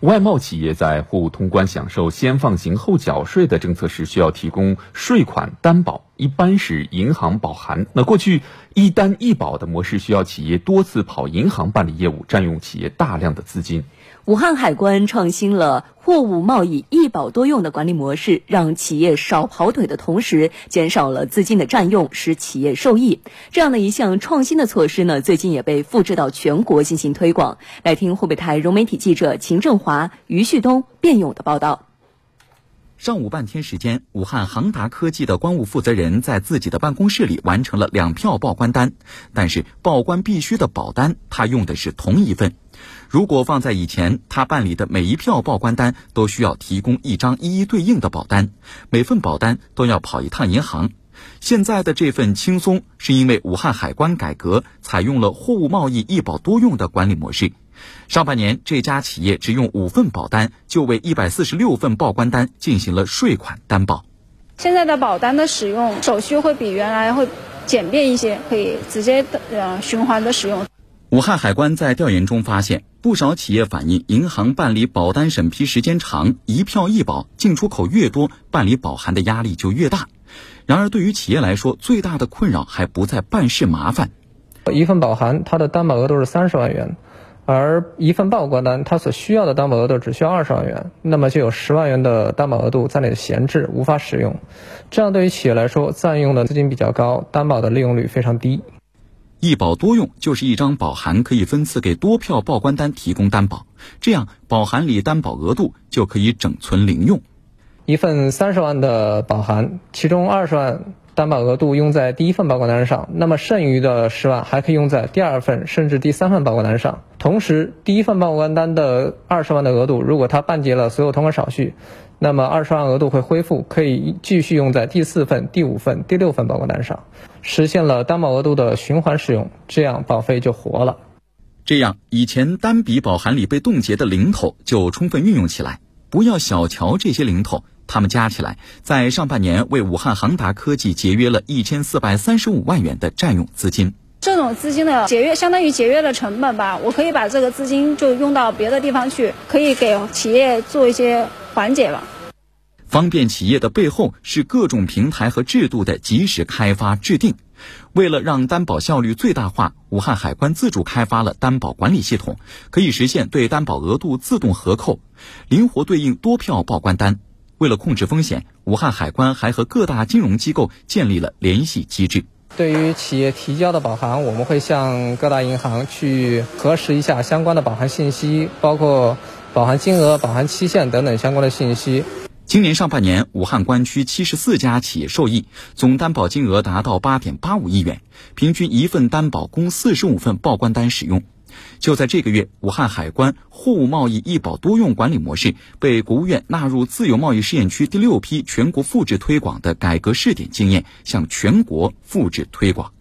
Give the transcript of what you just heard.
外贸企业在货物通关享受先放行后缴税的政策时，需要提供税款担保，一般是银行保函。那过去一单一保的模式需要企业多次跑银行办理业务，占用企业大量的资金。武汉海关创新了货物贸易一保多用的管理模式，让企业少跑腿的同时，减少了资金的占用，使企业受益。这样的一项创新的措施呢，最近也被复制到全国进行推广。来听湖北台融媒体记者秦振华、于旭东、卞勇的报道。上午半天时间，武汉航达科技的关务负责人在自己的办公室里完成了两票报关单，但是报关必须的保单，他用的是同一份。如果放在以前，他办理的每一票报关单都需要提供一张一一对应的保单，每份保单都要跑一趟银行。现在的这份轻松，是因为武汉海关改革，采用了货物贸易一保多用的管理模式。上半年，这家企业只用五份保单，就为一百四十六份报关单进行了税款担保。现在的保单的使用手续会比原来会简便一些，可以直接的呃循环的使用。武汉海关在调研中发现，不少企业反映，银行办理保单审批时间长，一票一保，进出口越多，办理保函的压力就越大。然而，对于企业来说，最大的困扰还不在办事麻烦。一份保函，它的担保额度是三十万元，而一份报关单，它所需要的担保额度只需要二十万元，那么就有十万元的担保额度在那里闲置，无法使用。这样对于企业来说，占用的资金比较高，担保的利用率非常低。一保多用就是一张保函可以分次给多票报关单提供担保，这样保函里担保额度就可以整存零用。一份三十万的保函，其中二十万担保额度用在第一份报关单上，那么剩余的十万还可以用在第二份甚至第三份报关单上。同时，第一份报关单的二十万的额度，如果他办结了所有通关手续，那么二十万额度会恢复，可以继续用在第四份、第五份、第六份报关单上，实现了担保额度的循环使用，这样保费就活了。这样，以前单笔保函里被冻结的零头就充分运用起来，不要小瞧这些零头，它们加起来，在上半年为武汉航达科技节约了一千四百三十五万元的占用资金。这种资金的节约，相当于节约了成本吧。我可以把这个资金就用到别的地方去，可以给企业做一些缓解吧。方便企业的背后是各种平台和制度的及时开发制定。为了让担保效率最大化，武汉海关自主开发了担保管理系统，可以实现对担保额度自动核扣，灵活对应多票报关单。为了控制风险，武汉海关还和各大金融机构建立了联系机制。对于企业提交的保函，我们会向各大银行去核实一下相关的保函信息，包括保函金额、保函期限等等相关的信息。今年上半年，武汉关区七十四家企业受益，总担保金额达到八点八五亿元，平均一份担保供四十五份报关单使用。就在这个月，武汉海关货物贸易一保多用管理模式被国务院纳入自由贸易试验区第六批全国复制推广的改革试点经验，向全国复制推广。